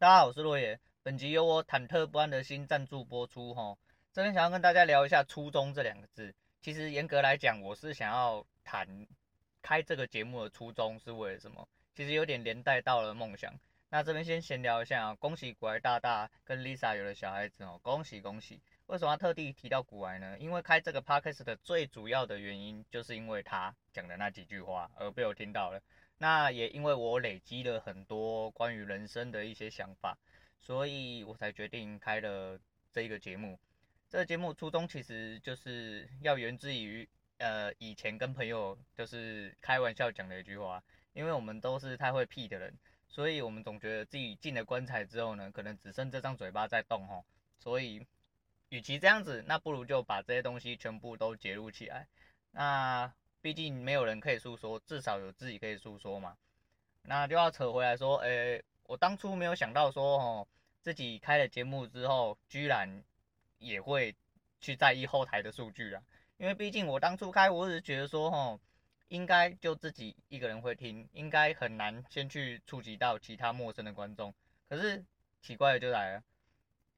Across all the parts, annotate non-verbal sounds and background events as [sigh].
大家好，我是落叶。本集由我忐忑不安的心赞助播出。哈，这边想要跟大家聊一下“初衷”这两个字。其实严格来讲，我是想要谈开这个节目的初衷是为了什么？其实有点连带到了梦想。那这边先闲聊一下啊，恭喜古埃大大跟 Lisa 有了小孩子哦，恭喜恭喜！为什么要特地提到古埃呢？因为开这个 Podcast 的最主要的原因，就是因为他讲的那几句话而被我听到了。那也因为我累积了很多关于人生的一些想法，所以我才决定开了这一个节目。这个节目初衷其实就是要源自于呃以前跟朋友就是开玩笑讲的一句话，因为我们都是太会屁的人，所以我们总觉得自己进了棺材之后呢，可能只剩这张嘴巴在动吼，所以与其这样子，那不如就把这些东西全部都截录起来。那毕竟没有人可以诉说，至少有自己可以诉说嘛。那就要扯回来说，诶、我当初没有想到说，哦，自己开了节目之后，居然也会去在意后台的数据啊。因为毕竟我当初开，我只是觉得说，哦，应该就自己一个人会听，应该很难先去触及到其他陌生的观众。可是奇怪的就来了，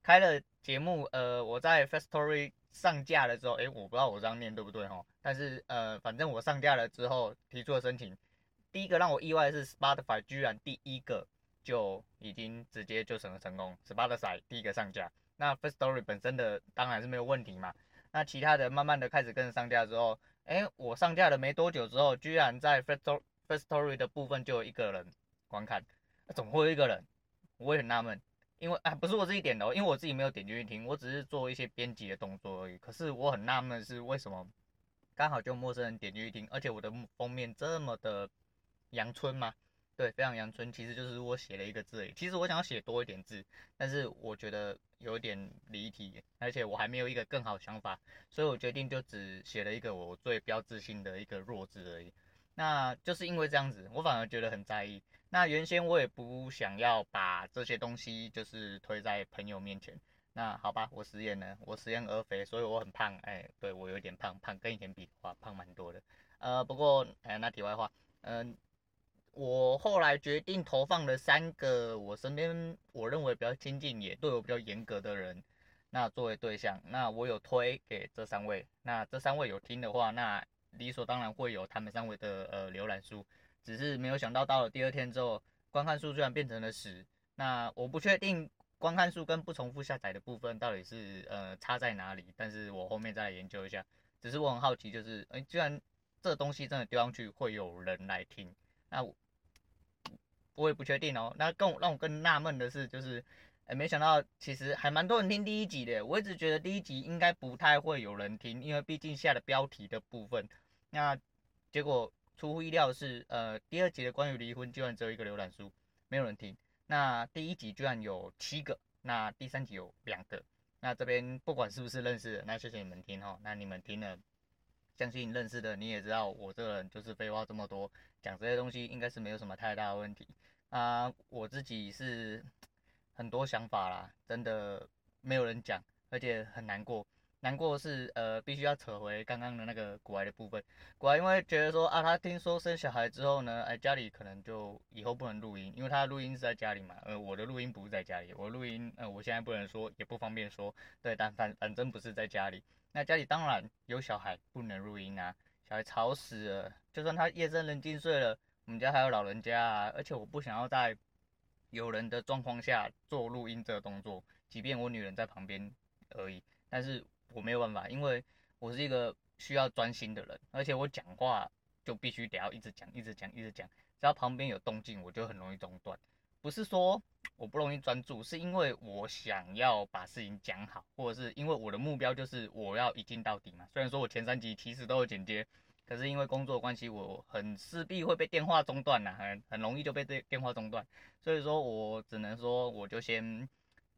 开了节目，呃，我在 Firstory 上架了之后，诶、我不知道我这样念对不对哈，但是呃，反正我上架了之后提出了申请，第一个让我意外的是 Spotify 居然第一个就已经直接就审核成功，Spotify 第一个上架，那 First Story 本身的当然是没有问题嘛，那其他的慢慢的开始跟着上架之后，诶、我上架了没多久之后，居然在 First Firstory 的部分就有一个人观看，怎么会有一个人？我也很纳闷。因为啊，不是我自己点的，因为我自己没有点进去听，我只是做一些编辑的动作而已。可是我很纳闷是，为什么刚好就陌生人点进去听，而且我的封面这么的阳春嘛？对，非常阳春，其实就是我写了一个字而已。其实我想要写多一点字，但是我觉得有点离题，而且我还没有一个更好想法，所以我决定就只写了一个我最标志性的一个弱字而已。那就是因为这样子，我反而觉得很在意。那原先我也不想要把这些东西就是推在朋友面前。那好吧，我食言了，我食言而肥，所以我很胖。哎、对我有点胖，胖跟以前比的话，胖蛮多的。呃，不过哎、那题外话，嗯、我后来决定投放了三个我身边我认为比较亲近也对我比较严格的人，那作为对象，那我有推给这三位。那这三位有听的话，那。理所当然会有他们三位的呃浏览数，只是没有想到到了第二天之后，观看数居然变成了十。那我不确定观看数跟不重复下载的部分到底是呃差在哪里，但是我后面再来研究一下。只是我很好奇，就是哎、居然这东西真的丢上去会有人来听，那我我也不确定哦。那更让我更纳闷的是，就是。哎，没想到其实还蛮多人听第一集的。我一直觉得第一集应该不太会有人听，因为毕竟下了标题的部分。那结果出乎意料的是，呃，第二集的关于离婚居然只有一个浏览数，没有人听。那第一集居然有七个，那第三集有两个。那这边不管是不是认识的，那谢谢你们听哈。那你们听了，相信认识的你也知道，我这个人就是废话这么多，讲这些东西应该是没有什么太大的问题。啊、我自己是。很多想法啦，真的没有人讲，而且很难过。难过的是，呃，必须要扯回刚刚的那个股癌的部分。股癌因为觉得说啊，他听说生小孩之后呢，哎，家里可能就以后不能录音，因为他的录音是在家里嘛。呃，我的录音不是在家里，我录音，呃，我现在不能说，也不方便说。对，但反反正不是在家里。那家里当然有小孩，不能录音啊，小孩吵死了。就算他夜深人静睡了，我们家还有老人家啊，而且我不想要在。有人的状况下做录音这个动作，即便我女人在旁边而已，但是我没有办法，因为我是一个需要专心的人，而且我讲话就必须得要一直讲，一直讲，一直讲，只要旁边有动静，我就很容易中断。不是说我不容易专注，是因为我想要把事情讲好，或者是因为我的目标就是我要一镜到底嘛。虽然说我前三集其实都有剪接。可是因为工作关系，我很势必会被电话中断呐，很很容易就被电电话中断，所以说我只能说我就先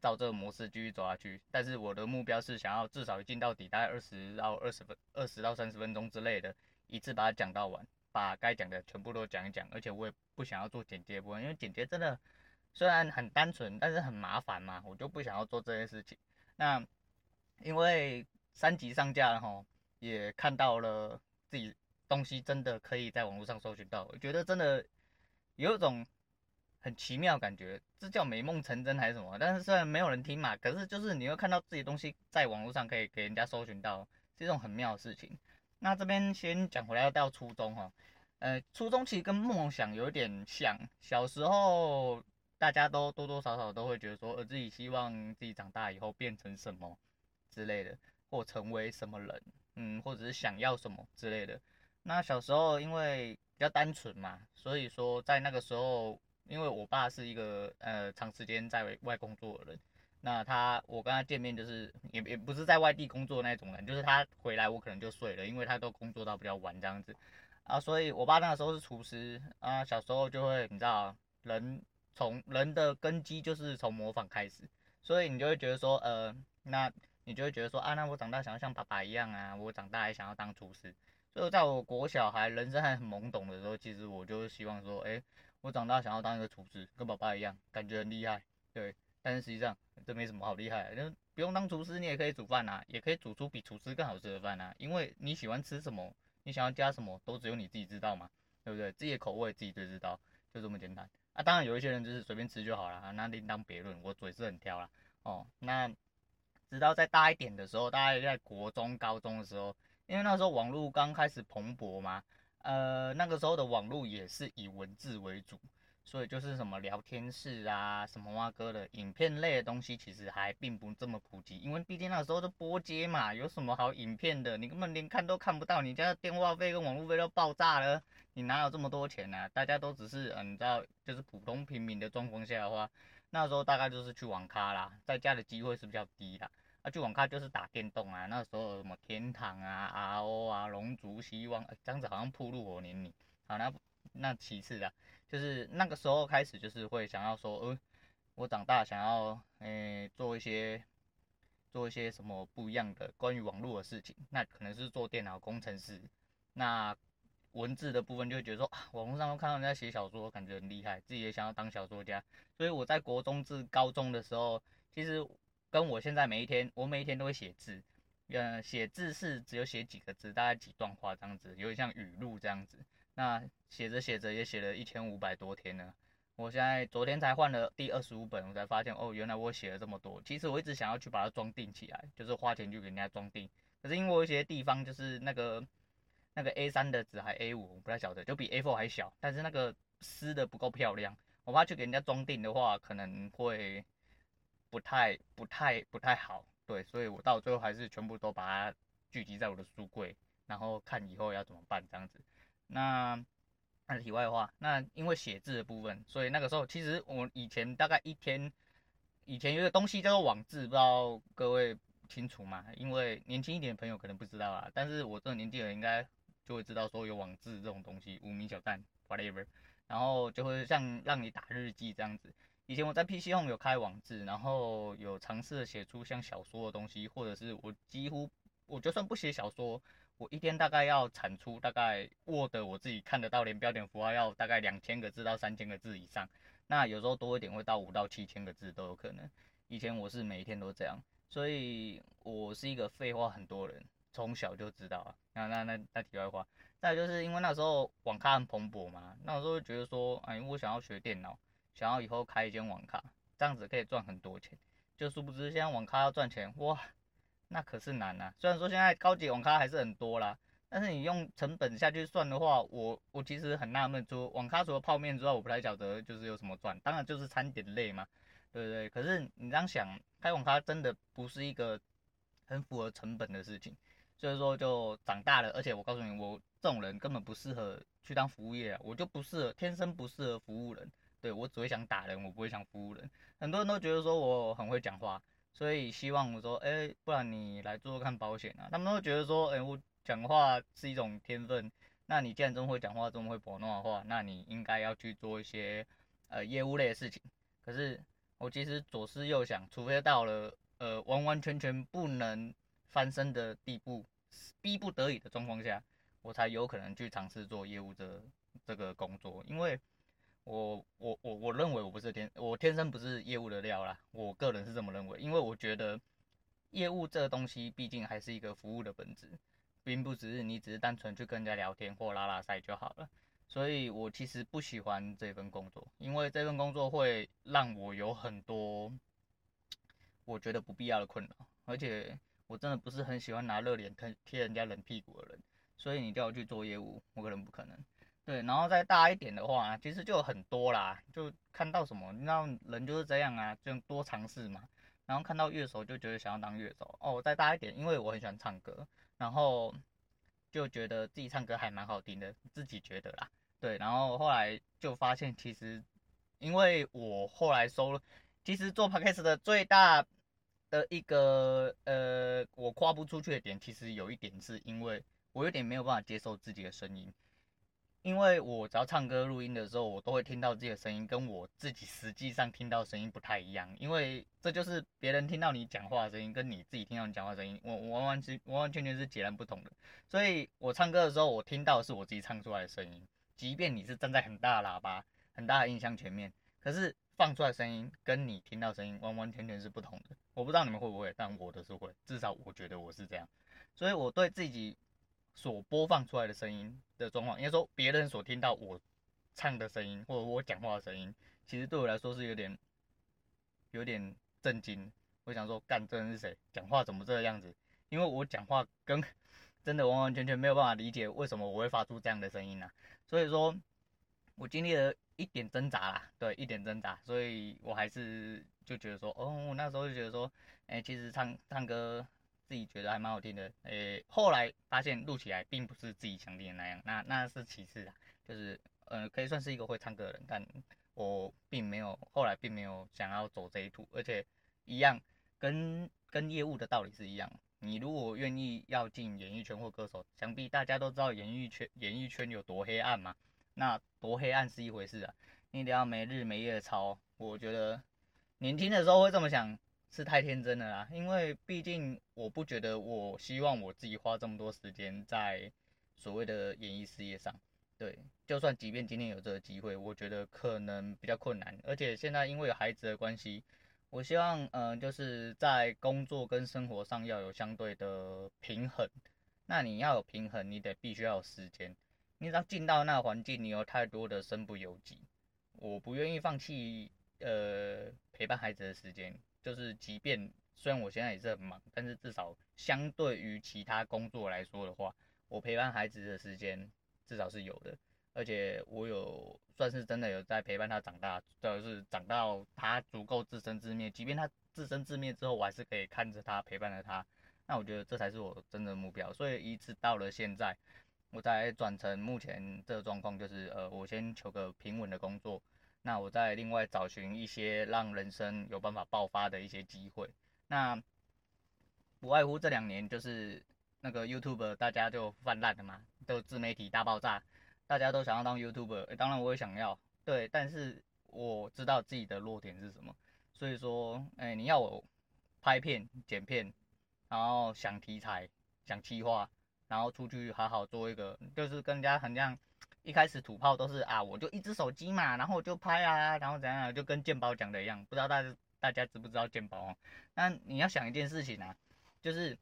照这个模式继续走下去。但是我的目标是想要至少一镜到底，大概二十到二十分，二十到三十分钟之类的，一次把它讲到完，把该讲的全部都讲一讲。而且我也不想要做剪接部分，因为剪接真的虽然很单纯，但是很麻烦嘛，我就不想要做这些事情。那因为三集上架了吼，也看到了自己。东西真的可以在网络上搜寻到，我觉得真的有一种很奇妙感觉，这叫美梦成真还是什么？但是虽然没有人听嘛，可是就是你会看到自己东西在网络上可以给人家搜寻到，是一种很妙的事情。那这边先讲回来到初中哈，呃，初中其实跟梦想有点像，小时候大家都多多少少都会觉得说，呃，自己希望自己长大以后变成什么之类的，或成为什么人，嗯，或者是想要什么之类的。那小时候因为比较单纯嘛，所以说在那个时候，因为我爸是一个呃长时间在外工作的人。那他，我跟他见面就是也也不是在外地工作那种人，就是他回来我可能就睡了，因为他都工作到比较晚这样子，啊，所以我爸那个时候是厨师啊，小时候就会你知道，人从人的根基就是从模仿开始，所以你就会觉得说，呃，那你就会觉得说啊，那我长大想要像爸爸一样啊，我长大也想要当厨师，所以在我国小孩人生还很懵懂的时候，其实我就是希望说，哎，我长大想要当一个厨师，跟爸爸一样，感觉很厉害，对。但是实际上这没什么好厉害的，就不用当厨师，你也可以煮饭啊，也可以煮出比厨师更好吃的饭啊。因为你喜欢吃什么，你想要加什么，都只有你自己知道嘛，对不对？自己的口味自己最知道，就这么简单。啊，当然有一些人就是随便吃就好了，那另当别论。我嘴是很挑啦，哦。那直到再大一点的时候，大概在国中、高中的时候，因为那时候网络刚开始蓬勃嘛，呃，那个时候的网络也是以文字为主。所以就是什么聊天室啊，什么哇哥的影片类的东西，其实还并不这么普及，因为毕竟那时候都拨接嘛，有什么好影片的？你根本连看都看不到，你家的电话费跟网络费都爆炸了，你哪有这么多钱呢、啊？大家都只是嗯，你知道，就是普通平民的状况下的话，那时候大概就是去网咖啦，在家的机会是比较低啦。啊，去网咖就是打电动啊，那时候什么天堂啊、RO 啊、龙族、希望，欸、这样子好像暴露我年龄。好，那那其次啊。就是那个时候开始，就是会想要说，呃，我长大想要，诶、做一些，做一些什么不一样的关于网络的事情。那可能是做电脑工程师。那文字的部分就会觉得说，啊，网络上都看到人家写小说，感觉很厉害，自己也想要当小说家。所以我在国中至高中的时候，其实跟我现在每一天，我每一天都会写字。呃，写字是只有写几个字，大概几段话这样子，有点像语录这样子。那写着写着也写了一千五百多天了，我现在昨天才换了第二十五本，我才发现哦，原来我写了这么多。其实我一直想要去把它装订起来，就是花钱去给人家装订。可是因为有些地方就是那个那个 A 三的纸还 A 五我不太晓得，就比 A4 还小，但是那个撕的不够漂亮，我怕去给人家装订的话，可能会不太不太不太好。对，所以我到最后还是全部都把它聚集在我的书柜，然后看以后要怎么办这样子。那那题外话，那因为写字的部分，所以那个时候其实我以前大概一天，以前有个东西叫做网志，不知道各位清楚吗？因为年轻一点的朋友可能不知道啊，但是我这个年纪的人应该就会知道说有网志这种东西，无名小站 whatever，然后就会像让你打日记这样子。以前我在 PC 上有开网志，然后有尝试写出像小说的东西，或者是我几乎我就算不写小说。我一天大概要产出大概 Word 我自己看得到，连标点符号要大概两千个字到三千个字以上，那有时候多一点会到五到七千个字都有可能。以前我是每一天都这样，所以我是一个废话很多人，从小就知道啊。那那那那题外话，再就是因为那时候网咖很蓬勃嘛，那时候觉得说，哎，我想要学电脑，想要以后开一间网咖，这样子可以赚很多钱。就殊不知现在网咖要赚钱，哇！那可是难呐、虽然说现在高级网咖还是很多啦，但是你用成本下去算的话，我我其实很纳闷，说网咖除了泡面之外，我不太晓得就是有什么赚，当然就是餐点类嘛，对不对？可是你这样想，开网咖真的不是一个很符合成本的事情，所以说就长大了，而且我告诉你，我这种人根本不适合去当服务业啊，我就不适合，天生不适合服务人，对，我只会想打人，我不会想服务人。很多人都觉得说我很会讲话。所以希望我说，哎、不然你来做做看保险啊？他们都会觉得说，哎、我讲话是一种天分，那你既然这么会讲话，这么会普通话的话，那你应该要去做一些呃业务类的事情。可是我其实左思右想，除非到了呃完完全全不能翻身的地步，逼不得已的状况下，我才有可能去尝试做业务这这个工作，因为。我我我我认为我不是天，我天生不是业务的料啦。我个人是这么认为，因为我觉得业务这个东西毕竟还是一个服务的本质，并不只是你只是单纯去跟人家聊天或拉拉塞就好了。所以我其实不喜欢这份工作，因为这份工作会让我有很多我觉得不必要的困扰，而且我真的不是很喜欢拿热脸贴贴人家冷屁股的人，所以你叫我去做业务，我可能不可能。对，然后再大一点的话，其实就很多啦，就看到什么，你知道人就是这样啊，就多尝试嘛。然后看到乐手就觉得想要当乐手哦，再大一点，因为我很喜欢唱歌，然后就觉得自己唱歌还蛮好听的，自己觉得啦。对，然后后来就发现，其实因为我后来收了，其实做 podcast 的最大的一个呃，我跨不出去的点，其实有一点是因为我有点没有办法接受自己的声音，因为我只要唱歌录音的时候，我都会听到自己的声音，跟我自己实际上听到声音不太一样，因为这就是别人听到你讲话的声音，跟你自己听到你讲话声音，我完完全完完全全是截然不同的，所以我唱歌的时候，我听到的是我自己唱出来的声音。即便你是站在很大的喇叭、很大的音箱前面，可是放出来的声音跟你听到声音完完全全是不同的。我不知道你们会不会，但我的是会，至少我觉得我是这样。所以我对自己所播放出来的声音的状况，应该说别人所听到我唱的声音或者我讲话的声音，其实对我来说是有点有点震惊。我想说，干，这人是谁？讲话怎么这个样子？因为我讲话跟 [laughs] 真的完完全全没有办法理解为什么我会发出这样的声音呢、啊？所以说，我经历了一点挣扎啦，对，一点挣扎，所以我还是就觉得说，哦，我那时候就觉得说，哎、其实唱唱歌自己觉得还蛮好听的，诶、后来发现录起来并不是自己想听的那样，那那是其次啊，就是呃，可以算是一个会唱歌的人，但我并没有后来并没有想要走这一途，而且一样跟跟业务的道理是一样。你如果愿意要进演艺圈或歌手，想必大家都知道演艺圈演艺圈有多黑暗嘛。那多黑暗是一回事啊，你得要没日没夜的操。我觉得年轻的时候会这么想是太天真了啦，因为毕竟我不觉得我希望我自己花这么多时间在所谓的演艺事业上。对，就算即便今天有这个机会，我觉得可能比较困难，而且现在因为有孩子的关系。我希望，嗯、就是在工作跟生活上要有相对的平衡。那你要有平衡，你得必须要有时间。你只要进到那个环境，你有太多的身不由己。我不愿意放弃，呃，陪伴孩子的时间。就是，即便虽然我现在也是很忙，但是至少相对于其他工作来说的话，我陪伴孩子的时间至少是有的。而且我有算是真的有在陪伴他长大，就是长到他足够自生自灭。即便他自生自灭之后，我还是可以看着他，陪伴着他。那我觉得这才是我真的目标。所以一直到了现在，我才转成目前这个状况，就是呃，我先求个平稳的工作。那我再另外找寻一些让人生有办法爆发的一些机会。那不外乎这两年就是那个 YouTube 大家就泛滥了嘛，都自媒体大爆炸。大家都想要当 YouTuber，当然我也想要，对，但是我知道自己的弱点是什么，所以说，哎，你要我拍片、剪片，然后想题材、想企划，然后出去好好做一个，就是跟人家很像，一开始土炮都是啊，我就一只手机嘛，然后我就拍啊，然后怎样，就跟健保讲的一样，不知道大家大家知不知道健保哦？那你要想一件事情啊，就是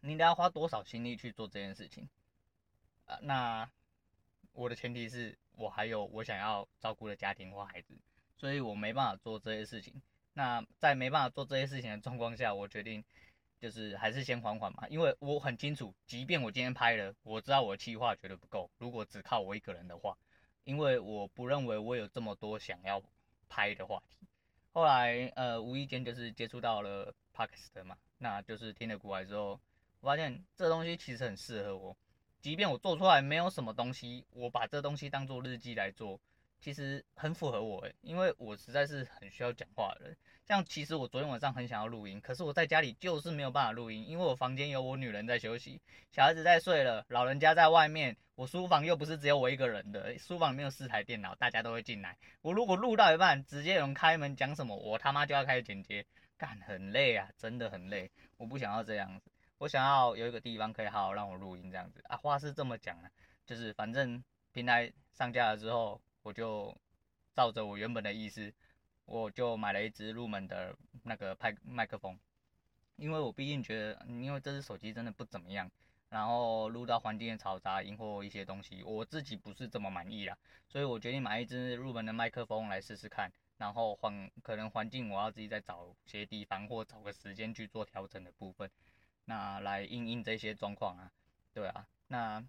你得要花多少心力去做这件事情啊？那。我的前提是我还有我想要照顾的家庭或孩子，所以我没办法做这些事情。那在没办法做这些事情的状况下，我决定就是还是先缓缓嘛，因为我很清楚，即便我今天拍了，我知道我的计划绝对不够。如果只靠我一个人的话，因为我不认为我有这么多想要拍的话题。后来呃，无意间就是接触到了 Podcast 嘛，那就是听了股海之后，我发现这东西其实很适合我。即便我做出来没有什么东西，我把这东西当做日记来做，其实很符合我诶，因为我实在是很需要讲话的人。像其实我昨天晚上很想要录音，可是我在家里就是没有办法录音，因为我房间有我女人在休息，小孩子在睡了，老人家在外面，我书房又不是只有我一个人的，书房里面有四台电脑，大家都会进来。我如果录到一半，直接有人开门讲什么，我他妈就要开始剪接，干很累啊，真的很累，我不想要这样子。我想要有一个地方可以好好让我录音这样子啊，话是这么讲啊，就是反正平台上架了之后，我就照着我原本的意思，我就买了一支入门的那个派麦克风，因为我毕竟觉得，因为这支手机真的不怎么样，然后录到环境的嘈杂音或一些东西，我自己不是这么满意啦，所以我决定买一支入门的麦克风来试试看，然后环可能环境我要自己再找些地方或找个时间去做调整的部分，那来应应这些状况啊，对啊，那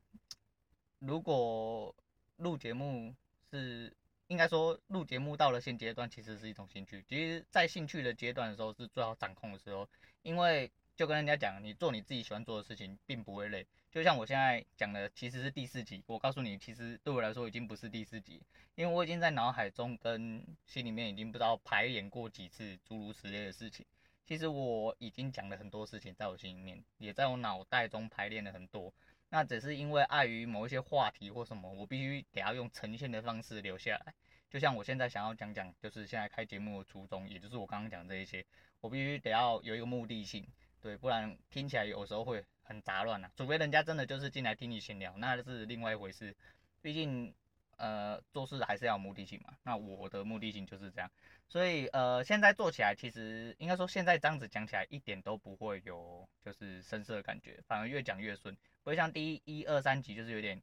如果录节目是应该说录节目到了现阶段其实是一种兴趣，其实在兴趣的阶段的时候是最好掌控的时候，因为。就跟人家讲，你做你自己喜欢做的事情，并不会累。就像我现在讲的，其实是第四集。我告诉你，其实对我来说已经不是第四集，因为我已经在脑海中跟心里面已经不知道排演过几次诸如此类的事情。其实我已经讲了很多事情在我心里面，也在我脑袋中排练了很多。那只是因为碍于某一些话题或什么，我必须得要用呈现的方式留下来。就像我现在想要讲讲，就是现在开节目的初衷，也就是我刚刚讲这一些，我必须得要有一个目的性。对，不然听起来有时候会很杂乱呐。除非人家真的就是进来听你闲聊，那是另外一回事。毕竟，呃，做事还是要有目的性嘛。那我的目的性就是这样，所以呃，现在做起来其实应该说现在这样子讲起来一点都不会有就是生涩的感觉，反而越讲越顺，不会像第一一二三集就是有点，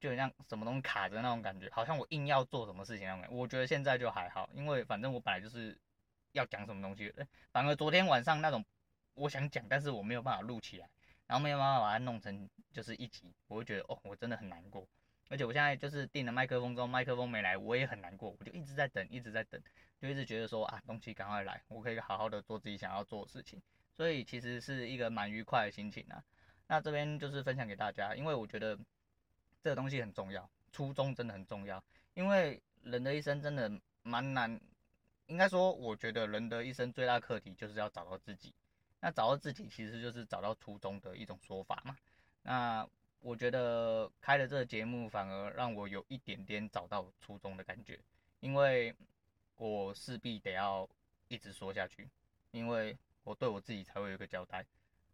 就很像什么东西卡着那种感觉，好像我硬要做什么事情那种感觉。我觉得现在就还好，因为反正我本来就是要讲什么东西，反而昨天晚上那种。我想讲，但是我没有办法录起来，然后没有办法把它弄成就是一集，我会觉得哦，我真的很难过。而且我现在就是订了麦克风之后，麦克风没来，我也很难过，我就一直在等，一直在等，就一直觉得说啊，东西赶快来，我可以好好的做自己想要做的事情。所以其实是一个蛮愉快的心情啊。那这边就是分享给大家，因为我觉得这个东西很重要，初衷真的很重要，因为人的一生真的蛮难，应该说，我觉得人的一生最大课题就是要找到自己。那找到自己其实就是找到初衷的一种说法嘛。那我觉得开了这个节目，反而让我有一点点找到初衷的感觉，因为我势必得要一直说下去，因为我对我自己才会有一个交代。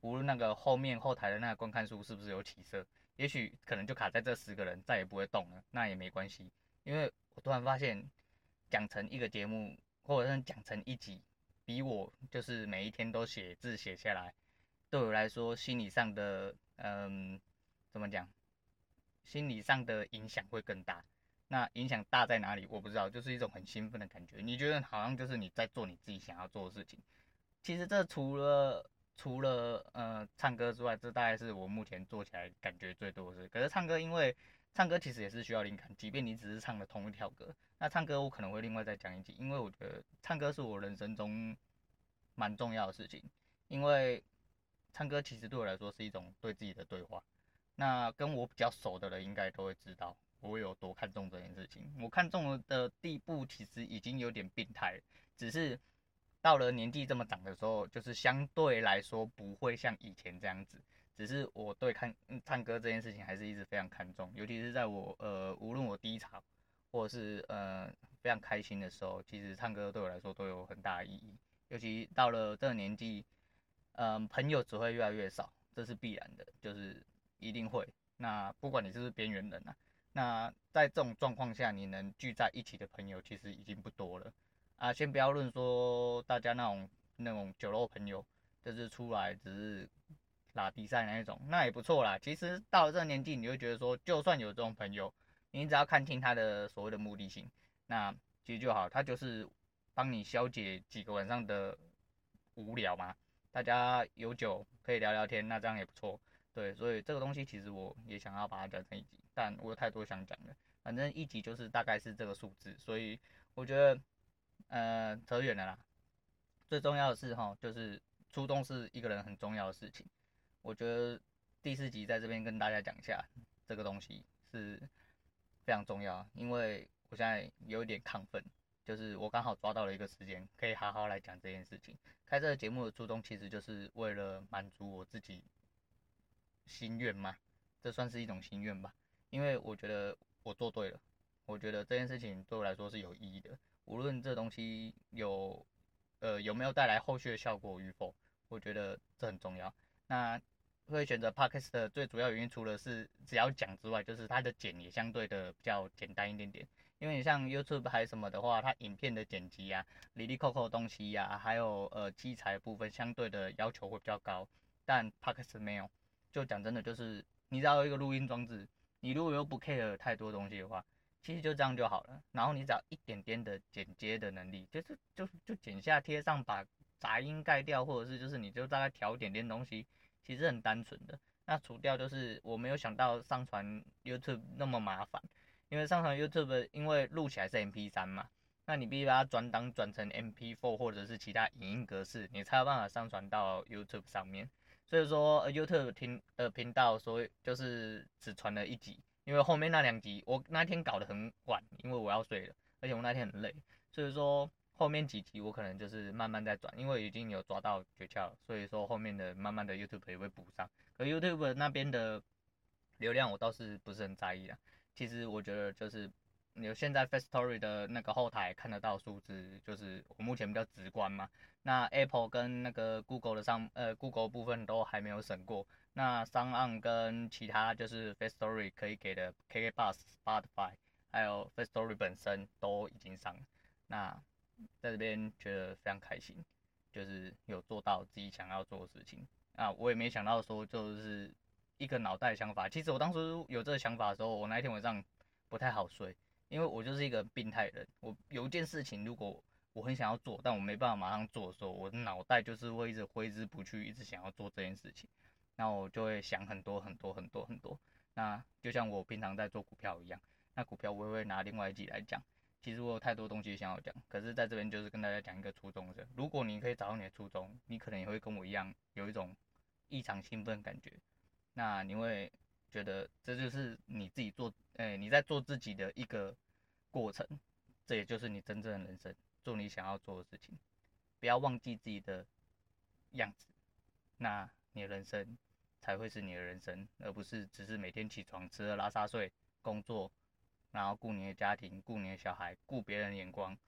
无论那个后面后台的那个观看数是不是有起色，也许可能就卡在这十个人，再也不会动了，那也没关系，因为我突然发现讲成一个节目，或者是讲成一集。比我就是每一天都写字写下来，对我来说心理上的嗯，怎么讲？心理上的影响会更大。那影响大在哪里？我不知道，就是一种很兴奋的感觉。你觉得好像就是你在做你自己想要做的事情。其实这除了除了呃唱歌之外，这大概是我目前做起来感觉最多的事。可是唱歌，因为唱歌其实也是需要灵感，即便你只是唱的同一条歌。那唱歌我可能会另外再讲一集，因为我觉得唱歌是我人生中蛮重要的事情，因为唱歌其实对我来说是一种对自己的对话。那跟我比较熟的人应该都会知道我有多看重这件事情。我看重的地步其实已经有点病态，只是到了年纪这么长的时候，就是相对来说不会像以前这样子。只是我对看唱歌这件事情还是一直非常看重，尤其是在我呃无论我低潮。或者是呃非常开心的时候，其实唱歌对我来说都有很大的意义。尤其到了这个年纪，嗯、朋友只会越来越少，这是必然的，就是一定会。那不管你是不是边缘人啊，那在这种状况下，你能聚在一起的朋友其实已经不多了啊。先不要论说大家那种那种酒肉朋友，就是出来只是打比赛那一种，那也不错啦。其实到了这个年纪，你会觉得说，就算有这种朋友。你只要看清他的所谓的目的性，那其实就好。他就是帮你消解几个晚上的无聊嘛。大家有酒可以聊聊天，那这样也不错。对，所以这个东西其实我也想要把它讲成一集，但我有太多想讲的。反正一集就是大概是这个数字，所以我觉得呃扯远了啦。最重要的是哈，就是初衷是一个人很重要的事情。我觉得第四集在这边跟大家讲一下这个东西是。非常重要，因为我现在有一点亢奋，就是我刚好抓到了一个时间，可以好好来讲这件事情。开这个节目的初衷，其实就是为了满足我自己心愿吗，这算是一种心愿吧。因为我觉得我做对了，我觉得这件事情对我来说是有意义的，无论这东西有呃有没有带来后续的效果与否，我觉得这很重要。那。会选择 Podcast 的最主要原因，除了是只要讲之外，就是它的剪也相对的比较简单一点点。因为你像 YouTube 还是什么的话，它影片的剪辑啊、里里扣扣的东西呀、还有呃器材部分相对的要求会比较高，但 Podcast 没有。就讲真的，就是你只要有一个录音装置，你如果又不 care 太多东西的话，其实就这样就好了。然后你只要一点点的剪接的能力，就是就就剪下贴上，把杂音盖掉，或者是就是你就大概调点点东西，其实很单纯的。那除掉就是我没有想到上传 YouTube 那么麻烦，因为上传 YouTube 因为录起来是 MP3 嘛，那你必须把它转档转成 MP4 或者是其他影音格式，你才有办法上传到 YouTube 上面。所以说 YouTube 听呃频道，所以就是只传了一集，因为后面那两集我那天搞得很晚，因为我要睡了，而且我那天很累，所以说。后面几集我可能就是慢慢在转，因为已经有抓到诀窍了，所以说后面的慢慢的 YouTube 也会补上。可 YouTube 那边的流量我倒是不是很在意啦。其实我觉得就是有现在 Firstory 的那个后台看得到数字，就是我目前比较直观嘛。那 Apple 跟那个 Google 的上呃 Google 部分都还没有审过。那商案跟其他就是 Firstory 可以给的 KK Bus、Spotify，还有 Firstory 本身都已经上。那在这边觉得非常开心，就是有做到自己想要做的事情啊！我也没想到说就是一个脑袋想法。其实我当时有这个想法的时候，我那一天晚上不太好睡，因为我就是一个病态人。我有一件事情，如果我很想要做，但我没办法马上做的时候，我的脑袋就是会一直挥之不去，一直想要做这件事情。那我就会想很多很多很多很多。那就像我平常在做股票一样，那股票我也会拿另外一集来讲。其实我有太多东西想要讲，可是在这边就是跟大家讲一个初衷的。如果你可以找到你的初衷，你可能也会跟我一样有一种异常兴奋感觉。那你会觉得这就是你自己做，哎，你在做自己的一个过程，这也就是你真正的人生，做你想要做的事情。不要忘记自己的样子，那你的人生才会是你的人生，而不是只是每天起床吃喝拉撒睡工作。然后顾你的家庭，顾你的小孩，顾别人的眼光，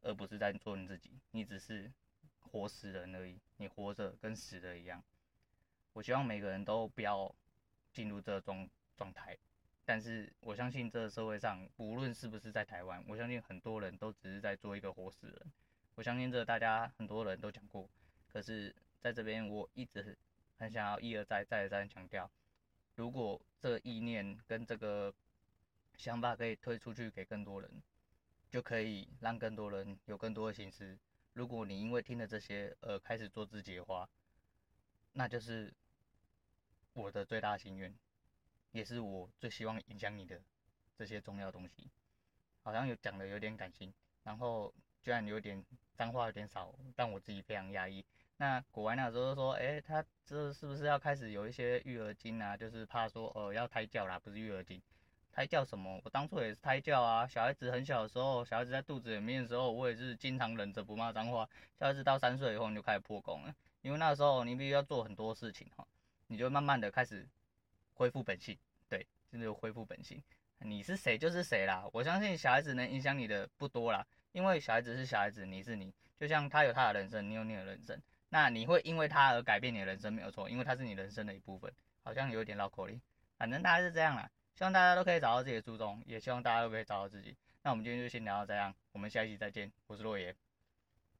而不是在做你自己。你只是活死人而已，你活着跟死了一样。我希望每个人都不要进入这种状态。但是我相信这个社会上，无论是不是在台湾，我相信很多人都只是在做一个活死人。我相信这大家很多人都讲过，可是在这边我一直很想要一而再再而三强调，如果这意念跟这个。想法可以推出去给更多人，就可以让更多人有更多的心思。如果你因为听了这些而开始做自己的话，那就是我的最大心愿，也是我最希望影响你的这些重要东西。好像有讲的有点感性，然后居然有点脏话有点少，但我自己非常压抑。那国外那时候说，诶，他这是不是要开始有一些育儿经啊？就是怕说，呃，要胎教啦，不是育儿经。胎教什么？我当初也是胎教啊。小孩子很小的时候，小孩子在肚子里面的时候，我也是经常忍着不骂脏话。小孩子到三岁以后，你就开始破功了，因为那时候你必须要做很多事情哈，你就慢慢的开始恢复本性，对，真的就恢复本性。你是谁就是谁啦。我相信小孩子能影响你的不多啦，因为小孩子是小孩子，你是你，就像他有他的人生，你有你的人生，那你会因为他而改变你的人生没有错，因为他是你人生的一部分。好像有点绕口令，反正大概是这样啦。希望大家都可以找到自己的初衷，也希望大家都可以找到自己。那我们今天就先聊到这样，我们下一期再见。我是洛爷。